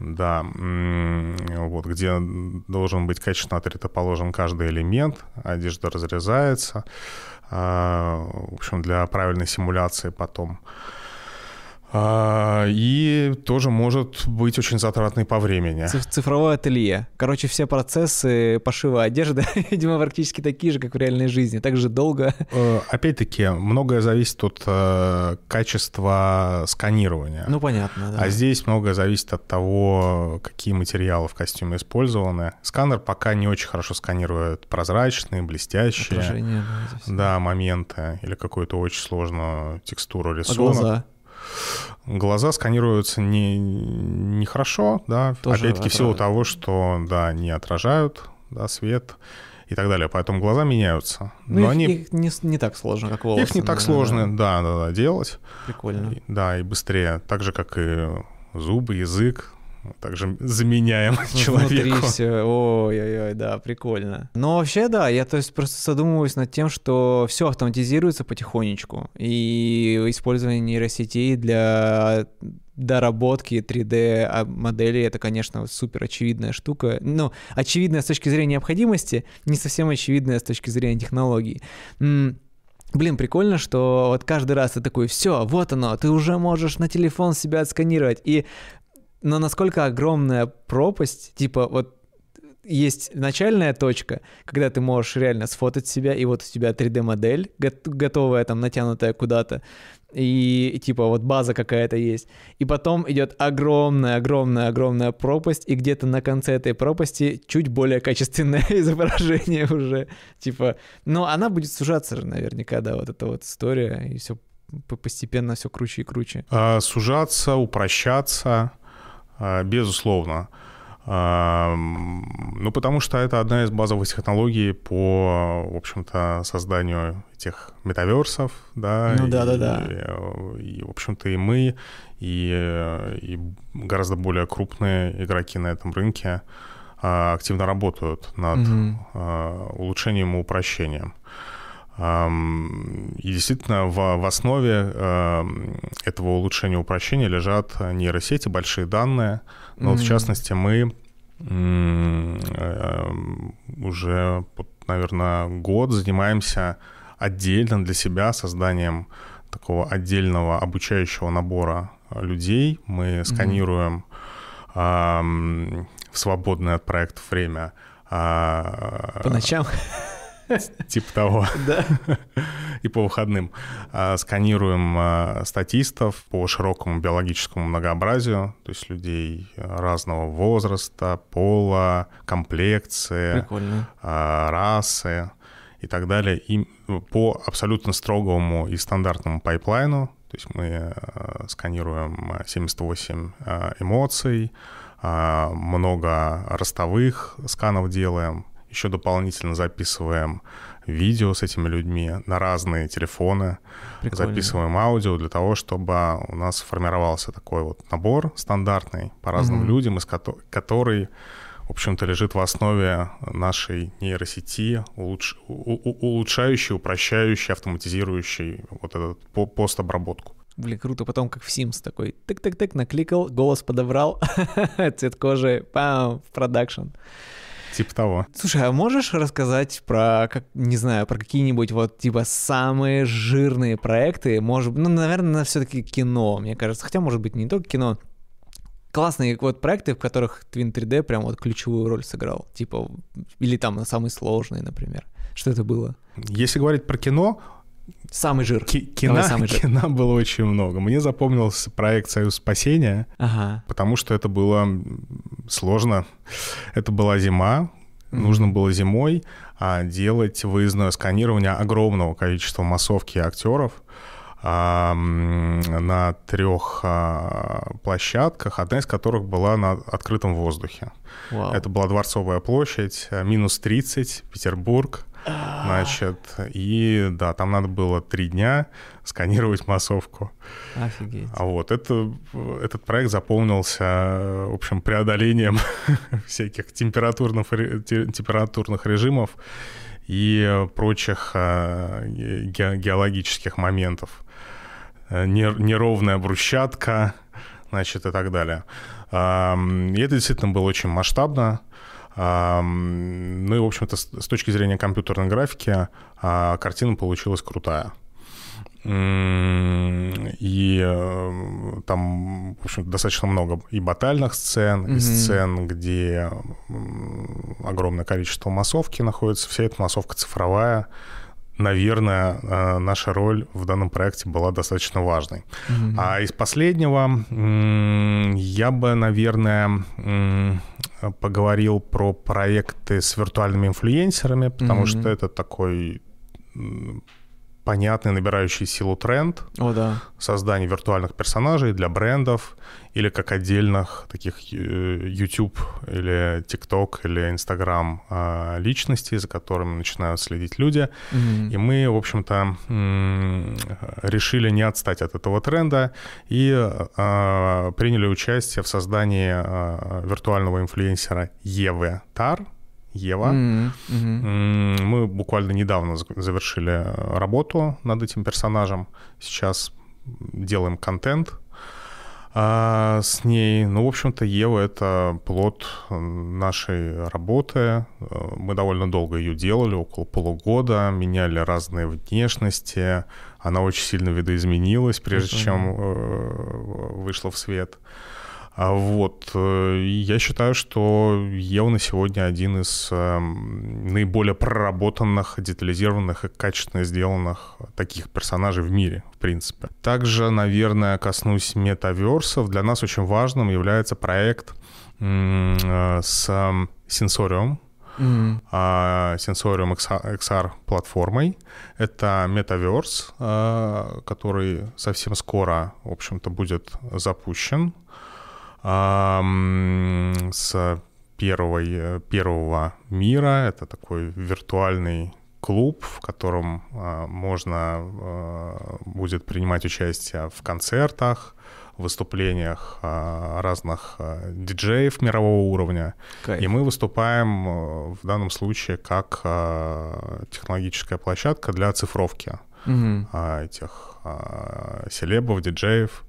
Да, вот где должен быть качественно отретоположен каждый элемент, одежда разрезается, а, в общем, для правильной симуляции потом. А, и тоже может быть очень затратный по времени. Цифровое ателье. Короче, все процессы пошива одежды, видимо, практически такие же, как в реальной жизни. Так же долго. Э, опять-таки, многое зависит от э, качества сканирования. Ну, понятно, да. А здесь многое зависит от того, какие материалы в костюме использованы. Сканер пока не очень хорошо сканирует прозрачные, блестящие Отражение, да, да, моменты или какую-то очень сложную текстуру рисунок. А глаза? Глаза сканируются не, нехорошо, да, опять-таки в силу того, что, да, не отражают, да, свет и так далее. Поэтому глаза меняются. Ну, Но их, они... их не, не так сложно, как волосы. Их не так сложно, да, да, да, делать. Прикольно. И, да, и быстрее. Так же, как и зубы, язык, также заменяем человеку. Внутри все, ой-ой-ой, да, прикольно. Но вообще, да, я то есть просто задумываюсь над тем, что все автоматизируется потихонечку, и использование нейросетей для доработки 3D моделей это, конечно, супер очевидная штука. Ну, очевидная с точки зрения необходимости, не совсем очевидная с точки зрения технологий. Блин, прикольно, что вот каждый раз ты такой, все, вот оно, ты уже можешь на телефон себя отсканировать. И но насколько огромная пропасть, типа вот есть начальная точка, когда ты можешь реально сфотать себя, и вот у тебя 3D-модель готовая, там, натянутая куда-то, и, типа вот база какая-то есть. И потом идет огромная-огромная-огромная пропасть, и где-то на конце этой пропасти чуть более качественное изображение уже. Типа, но она будет сужаться же наверняка, да, вот эта вот история, и все постепенно все круче и круче. А, сужаться, упрощаться — безусловно. А, ну, потому что это одна из базовых технологий по, в общем-то, созданию этих метаверсов, да. Ну, да-да-да. И, и, в общем-то, и мы, и, и гораздо более крупные игроки на этом рынке а, активно работают над угу. улучшением и упрощением. И действительно в, в основе этого улучшения упрощения лежат нейросети, большие данные. Но mm-hmm. вот в частности мы уже, наверное, год занимаемся отдельно для себя созданием такого отдельного обучающего набора людей. Мы сканируем mm-hmm. в свободное от проекта время. А, По ночам? Типа того. Да. И по выходным. А, сканируем а, статистов по широкому биологическому многообразию, то есть людей разного возраста, пола, комплекции, Прикольно. расы и так далее. И по абсолютно строгому и стандартному пайплайну, то есть мы сканируем 78 эмоций, много ростовых сканов делаем, еще дополнительно записываем видео с этими людьми на разные телефоны, Прикольно. записываем аудио для того, чтобы у нас формировался такой вот набор стандартный по разным mm-hmm. людям, из ко- который, в общем-то, лежит в основе нашей нейросети, улуч- у- улучшающей, упрощающей, автоматизирующей вот эту постобработку. Блин, круто. Потом как в Sims такой тык-тык-тык накликал, голос подобрал, цвет кожи, пам, в продакшн. Типа того. Слушай, а можешь рассказать про, как, не знаю, про какие-нибудь вот, типа, самые жирные проекты? Может, ну, наверное, все-таки кино, мне кажется. Хотя, может быть, не только кино. Классные вот проекты, в которых Twin 3D прям вот ключевую роль сыграл. Типа, или там самые сложные, например. Что это было? Если говорить про кино, Самый жир. Ки- кино, самый жир. кино было очень много. Мне запомнился проект «Союз спасения», ага. потому что это было сложно. Это была зима, mm-hmm. нужно было зимой а, делать выездное сканирование огромного количества массовки актеров а, на трех а, площадках, одна из которых была на открытом воздухе. Wow. Это была Дворцовая площадь, минус 30, Петербург. Значит, и да, там надо было три дня сканировать массовку. Офигеть. А вот это, этот проект заполнился, в общем, преодолением всяких температурных, температурных режимов и прочих а, ге, геологических моментов. Неровная брусчатка, значит, и так далее. И это действительно было очень масштабно. Ну и, в общем-то, с точки зрения компьютерной графики а, картина получилась крутая. И э, там, в общем достаточно много и батальных сцен, mm-hmm. и сцен, где огромное количество массовки находится. Вся эта массовка цифровая. Наверное, э, наша роль в данном проекте была достаточно важной. Mm-hmm. А из последнего я бы, наверное, поговорил про проекты с виртуальными инфлюенсерами, потому mm-hmm. что это такой понятный, набирающий силу тренд. О, да. Создание виртуальных персонажей для брендов или как отдельных таких э, YouTube или TikTok или Instagram а, личностей, за которыми начинают следить люди. Mm-hmm. И мы, в общем-то, решили не отстать от этого тренда и а, приняли участие в создании а, виртуального инфлюенсера Евы Тар, Ева. Mm-hmm. Mm-hmm. Мы буквально недавно завершили работу над этим персонажем. Сейчас делаем контент а, с ней. Ну, в общем-то, Ева — это плод нашей работы. Мы довольно долго ее делали, около полугода, меняли разные внешности. Она очень сильно видоизменилась, прежде mm-hmm. чем э, вышла в свет. Вот. Э, я считаю, что Ева на сегодня один из эм, наиболее проработанных, детализированных и качественно сделанных таких персонажей в мире, в принципе. Также, наверное, коснусь метаверсов. Для нас очень важным является проект э, с Sensorium, Mm-hmm. Sensorium XR платформой. Это метаверс, э, который совсем скоро, в общем-то, будет запущен с первой, э, первого мира. Это такой виртуальный клуб, в котором а, можно а, будет принимать участие в концертах, выступлениях а, разных диджеев мирового уровня. Кайф. И мы выступаем э, в данном случае как технологическая площадка для оцифровки угу. этих селебов, диджеев.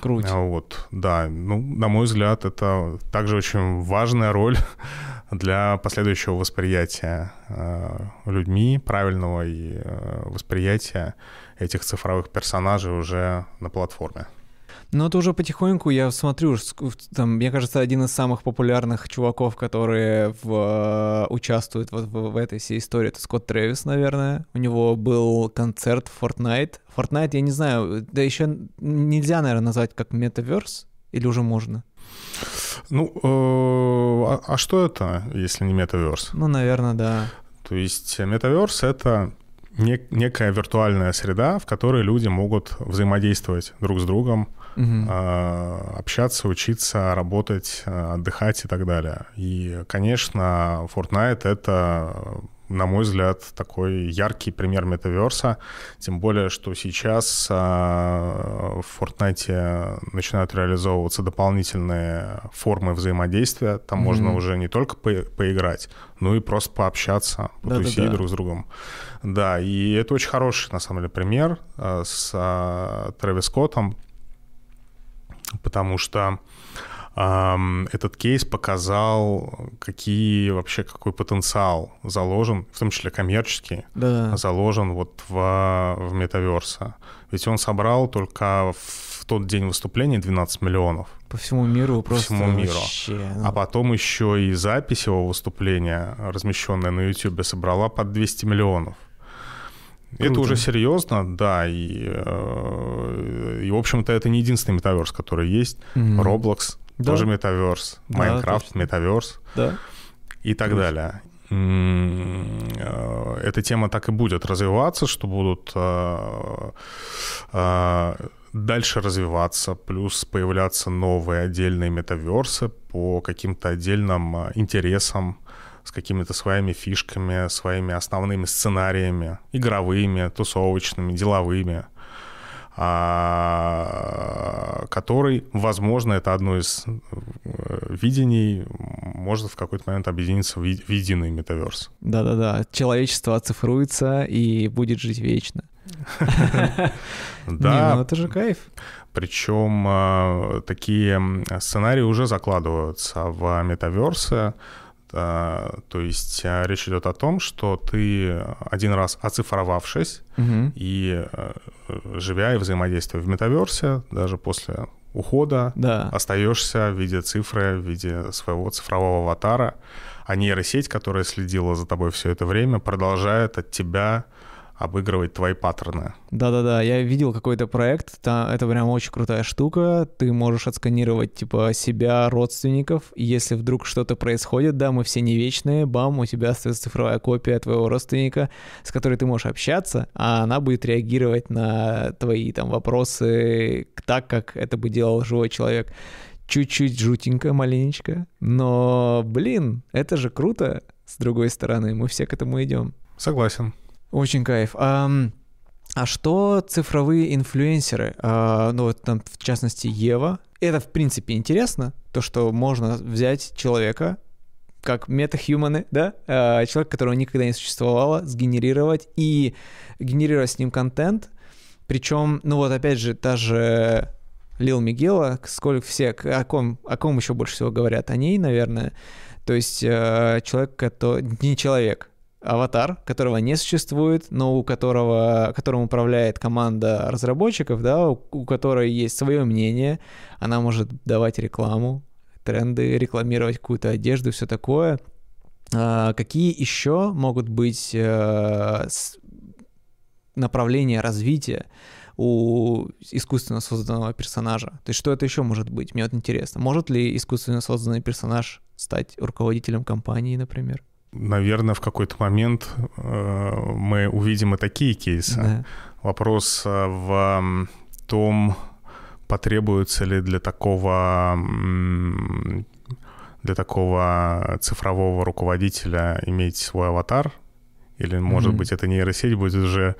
Круто. Вот, да. Ну, на мой взгляд, это также очень важная роль для последующего восприятия э, людьми правильного и э, восприятия этих цифровых персонажей уже на платформе. Ну, это уже потихоньку, я смотрю, там, мне кажется, один из самых популярных чуваков, которые в, э, участвуют вот в, в этой всей истории, это Скотт Трэвис, наверное. У него был концерт в Fortnite. Fortnite, я не знаю, да еще нельзя, наверное, назвать как метаверс, или уже можно? Ну, э, а, а что это, если не метаверс? Ну, наверное, да. То есть метаверс — это нек- некая виртуальная среда, в которой люди могут взаимодействовать друг с другом, угу. общаться, учиться, работать, отдыхать и так далее. И, конечно, Fortnite — это на мой взгляд, такой яркий пример метаверса. Тем более, что сейчас а, в Fortnite начинают реализовываться дополнительные формы взаимодействия. Там mm-hmm. можно уже не только по- поиграть, но и просто пообщаться, потусить Да-да-да. друг с другом. Да, и это очень хороший, на самом деле, пример а, с а, Трэвис Скоттом, потому что этот кейс показал, какие вообще какой потенциал заложен, в том числе коммерческий, да. заложен вот в, в метаверса. Ведь он собрал только в тот день выступления 12 миллионов. По всему миру По всему миру. Вообще, ну... А потом еще и запись его выступления, размещенная на YouTube, собрала под 200 миллионов. Круто. Это уже серьезно, да, и, э, и в общем-то, это не единственный метаверс, который есть. Mm-hmm. Roblox да. тоже метаверс, Майнкрафт, да, метаверс да. и так Точно. далее. Э, эта тема так и будет развиваться, что будут э, дальше развиваться, плюс появляться новые отдельные метаверсы по каким-то отдельным интересам, с какими-то своими фишками, своими основными сценариями, игровыми, тусовочными, деловыми. А, который, возможно, это одно из э, видений, может в какой-то момент объединиться в единый метаверс. Да-да-да, человечество оцифруется и будет жить вечно. Да. ну это же кайф. Причем а, такие сценарии уже закладываются в метаверсы. То есть а, речь идет о том, что ты один раз оцифровавшись угу. и э, живя и взаимодействуя в метаверсе, даже после ухода, да. остаешься в виде цифры, в виде своего цифрового аватара, а нейросеть, которая следила за тобой все это время, продолжает от тебя обыгрывать твои паттерны. Да-да-да, я видел какой-то проект, там, это прям очень крутая штука, ты можешь отсканировать, типа, себя, родственников, и если вдруг что-то происходит, да, мы все не вечные, бам, у тебя остается цифровая копия твоего родственника, с которой ты можешь общаться, а она будет реагировать на твои там вопросы так, как это бы делал живой человек. Чуть-чуть жутенько, маленечко, но, блин, это же круто, с другой стороны, мы все к этому идем. Согласен. Очень кайф. А, а что цифровые инфлюенсеры? А, ну вот там в частности Ева. Это в принципе интересно, то, что можно взять человека, как метахуманы, да, а, человек, которого никогда не существовало, сгенерировать и генерировать с ним контент. Причем, ну вот опять же, та же Лил Мигела, сколько все, о ком, о ком еще больше всего говорят? О ней, наверное. То есть э, человек, который не человек, аватар, которого не существует, но у которого, которым управляет команда разработчиков, да, у, у которой есть свое мнение, она может давать рекламу, тренды, рекламировать какую-то одежду, все такое. А, какие еще могут быть а, с... направления развития у искусственно созданного персонажа? То есть что это еще может быть? Мне вот интересно. Может ли искусственно созданный персонаж стать руководителем компании, например? Наверное, в какой-то момент э, мы увидим и такие кейсы. Да. Вопрос э, в том, потребуется ли для такого для такого цифрового руководителя иметь свой аватар Или, может mm-hmm. быть, эта нейросеть будет уже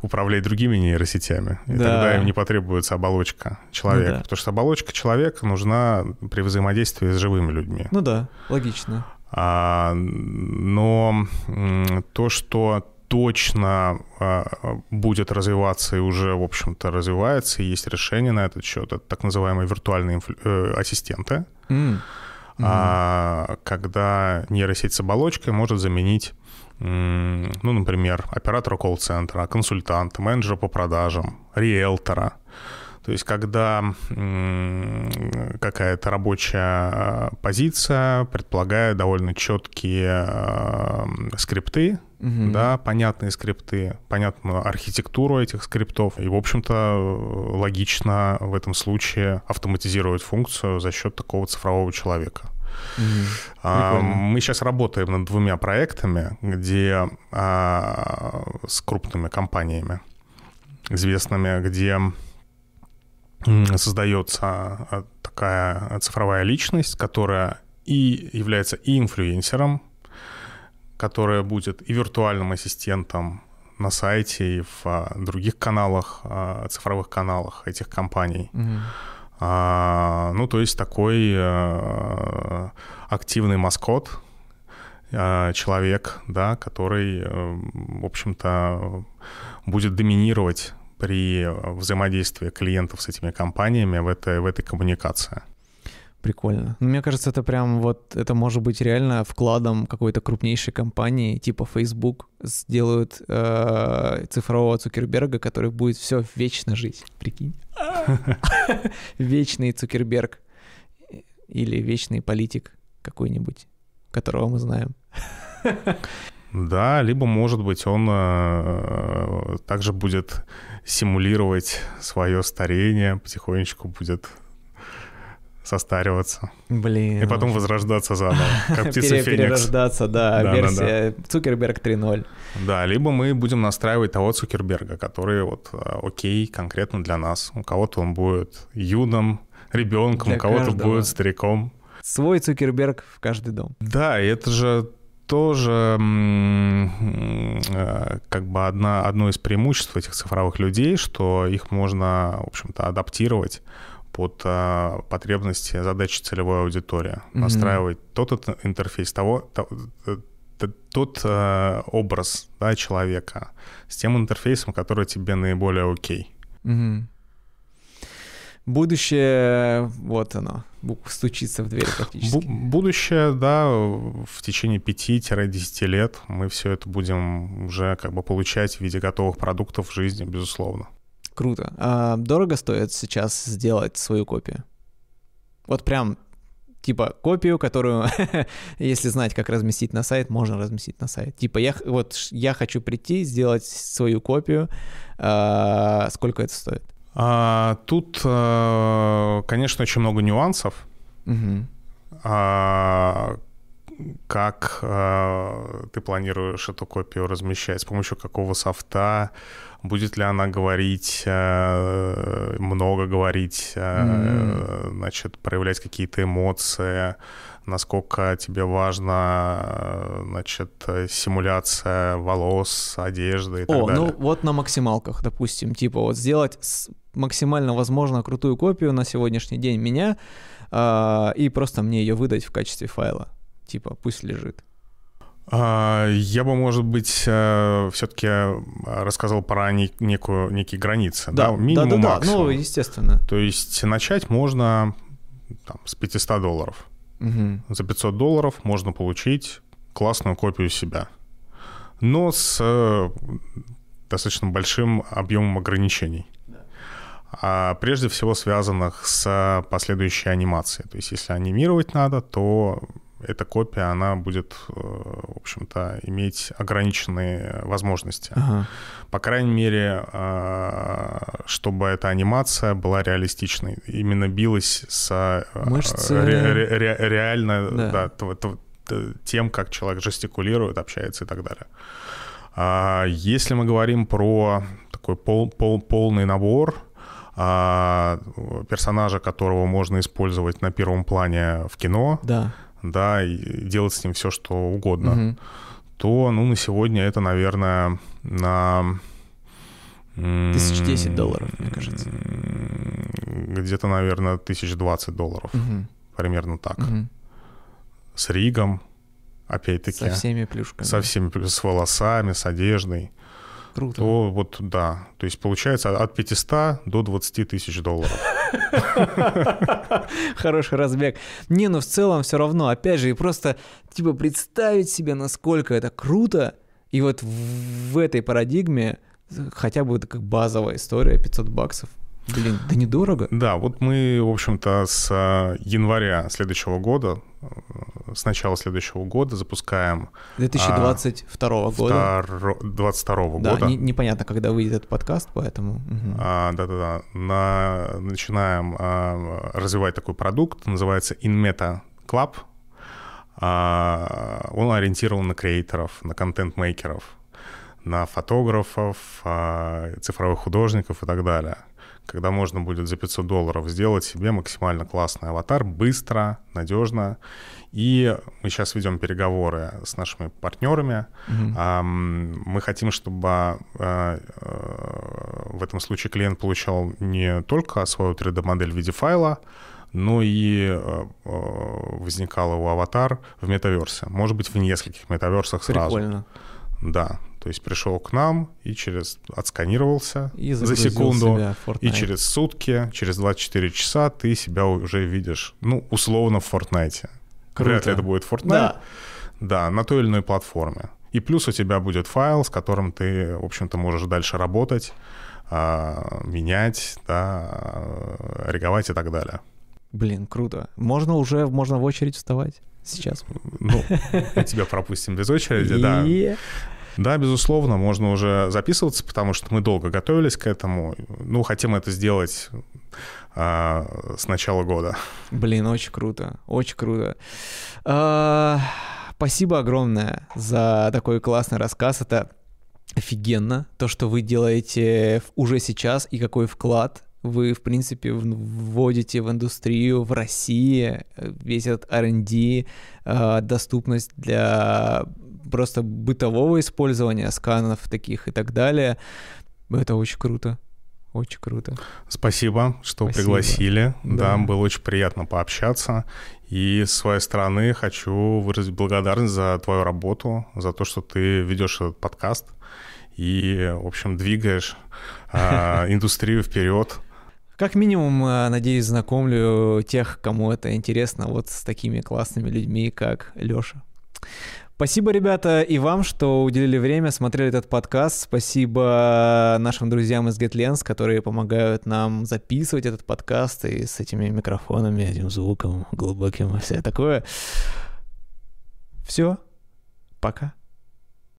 управлять другими нейросетями. И да. тогда им не потребуется оболочка человека. Ну, да. Потому что оболочка человека нужна при взаимодействии с живыми людьми. Ну да, логично. А, но то, что точно а, будет развиваться и уже, в общем-то, развивается, и есть решение на этот счет, это так называемые виртуальные э, ассистенты, mm. а, когда нейросеть с оболочкой может заменить ну, например, оператора колл-центра, консультанта, менеджера по продажам, риэлтора – то есть когда какая-то рабочая позиция предполагает довольно четкие э, скрипты, угу. да, понятные скрипты, понятную архитектуру этих скриптов. И, в общем-то, логично в этом случае автоматизировать функцию за счет такого цифрового человека. Угу. Мы сейчас работаем над двумя проектами, где а, с крупными компаниями известными, где создается а, такая цифровая личность, которая и является и инфлюенсером, которая будет и виртуальным ассистентом на сайте и в а, других каналах, а, цифровых каналах этих компаний. Mm-hmm. А, ну, то есть такой а, активный маскот, а, человек, да, который, в общем-то, будет доминировать при взаимодействии клиентов с этими компаниями в этой, в этой коммуникации. Прикольно. Ну, мне кажется, это прям вот, это может быть реально вкладом какой-то крупнейшей компании, типа Facebook, сделают э, цифрового Цукерберга, который будет все вечно жить. Прикинь. Вечный Цукерберг. Или вечный политик какой-нибудь, которого мы знаем. Да, либо, может быть, он э, также будет симулировать свое старение, потихонечку будет состариваться. Блин. И потом возрождаться заново, как птица Феникс. Перерождаться, да, да версия да, да. Цукерберг 3.0. Да, либо мы будем настраивать того Цукерберга, который вот э, окей конкретно для нас. У кого-то он будет юным, ребенком, у кого-то будет стариком. Свой Цукерберг в каждый дом. Да, и это же тоже э, как бы одна, одно из преимуществ этих цифровых людей, что их можно, в общем-то, адаптировать под э, потребности задачи целевой аудитории, mm-hmm. настраивать тот интерфейс, того, э, тот образ да, человека с тем интерфейсом, который тебе наиболее окей. Mm-hmm. Будущее, вот оно, стучится в дверь практически. Бу- будущее, да, в течение 5-10 лет мы все это будем уже как бы получать в виде готовых продуктов в жизни, безусловно. Круто. А дорого стоит сейчас сделать свою копию? Вот прям типа копию, которую, если знать, как разместить на сайт, можно разместить на сайт. Типа я вот я хочу прийти, сделать свою копию. А, сколько это стоит? А, тут, а, конечно, очень много нюансов. Угу. Как а, ты планируешь эту копию размещать, с помощью какого софта, будет ли она говорить, а, много говорить, а, значит, проявлять какие-то эмоции, насколько тебе важна, значит, симуляция волос, одежды и так О, далее. ну вот на максималках, допустим, типа вот сделать максимально возможно крутую копию на сегодняшний день меня э, и просто мне ее выдать в качестве файла. Типа, пусть лежит. А, я бы, может быть, э, все-таки рассказал про некую, некие границы, да, да минимум, да, да, максимум. ну, естественно. То есть начать можно там, с 500 долларов. Угу. За 500 долларов можно получить классную копию себя, но с э, достаточно большим объемом ограничений а прежде всего связанных с последующей анимацией. То есть если анимировать надо, то эта копия, она будет, э, в общем-то, иметь ограниченные возможности. Ага. По крайней мере, э, чтобы эта анимация была реалистичной. Именно билась с э, Мышцы... ре- ре- ре- реально да. Да, тем, как человек жестикулирует, общается и так далее. А если мы говорим про такой пол, пол, полный набор, а, персонажа, которого можно использовать на первом плане в кино, да, да и делать с ним все, что угодно, угу. то, ну, на сегодня это, наверное, на... Тысяч десять долларов, мне кажется. Где-то, наверное, тысяч двадцать долларов. Мгм. Примерно так. Мгм. С ригом, опять-таки. Со всеми плюшками. Со всеми, с волосами, с одеждой. Круто. То вот, да. То есть получается от 500 до 20 тысяч долларов. Хороший разбег. Не, ну в целом все равно, опять же, и просто типа представить себе, насколько это круто, и вот в, этой парадигме хотя бы как базовая история 500 баксов. Блин, да недорого. Да, вот мы, в общем-то, с э, января следующего года, с начала следующего года запускаем 2022 года. 22 Да, года. не- непонятно, когда выйдет этот подкаст, поэтому... мгм. А, Да-да-да. На- Начинаем а, развивать такой продукт, называется InMeta Club. А, Он ориентирован на креаторов, на контент-мейкеров, на фотографов, а, цифровых художников и так далее. Когда можно будет за 500 долларов сделать себе максимально классный аватар, быстро, надежно. И мы сейчас ведем переговоры с нашими партнерами. Ам, Мы хотим, чтобы а, э, в этом случае клиент получал не только свою 3D-модель в виде файла, но и э, э, возникал его аватар в метаверсе. Может быть, в нескольких метаверсах сразу. Прикольно. Да. То есть пришел к нам и через отсканировался И за секунду. И через сутки, через 24 часа ты себя уже видишь, ну, условно, в Fortnite. Круто. Вряд ли это будет Fortnite. Да. Да, на той или иной платформе. И плюс у тебя будет файл, с которым ты, в общем-то, можешь дальше работать, а, менять, да, а, риговать и так далее. Блин, круто. Можно уже, можно в очередь вставать сейчас. Ну, мы тебя пропустим без очереди, да. Да, безусловно, можно уже записываться, потому что мы долго готовились к этому. Ну, хотим это сделать а, с начала года. Блин, очень круто, очень круто. А, Спасибо огромное за такой классный рассказ. Это офигенно, то, что вы делаете уже сейчас и какой вклад вы, в принципе, вводите в индустрию в России, весь этот R&D, э, доступность для просто бытового использования сканов таких и так далее. Это очень круто. Очень круто. Спасибо, что Спасибо. пригласили. Да. Да. было очень приятно пообщаться. И с своей стороны хочу выразить благодарность за твою работу, за то, что ты ведешь этот подкаст и, в общем, двигаешь а, индустрию вперед. Как минимум, э, надеюсь, знакомлю тех, кому это интересно, вот с такими классными людьми, как Лёша. Спасибо, ребята, и вам, что уделили время, смотрели этот подкаст. Спасибо нашим друзьям из GetLens, которые помогают нам записывать этот подкаст и с этими микрофонами, этим звуком глубоким и все такое. Все, пока.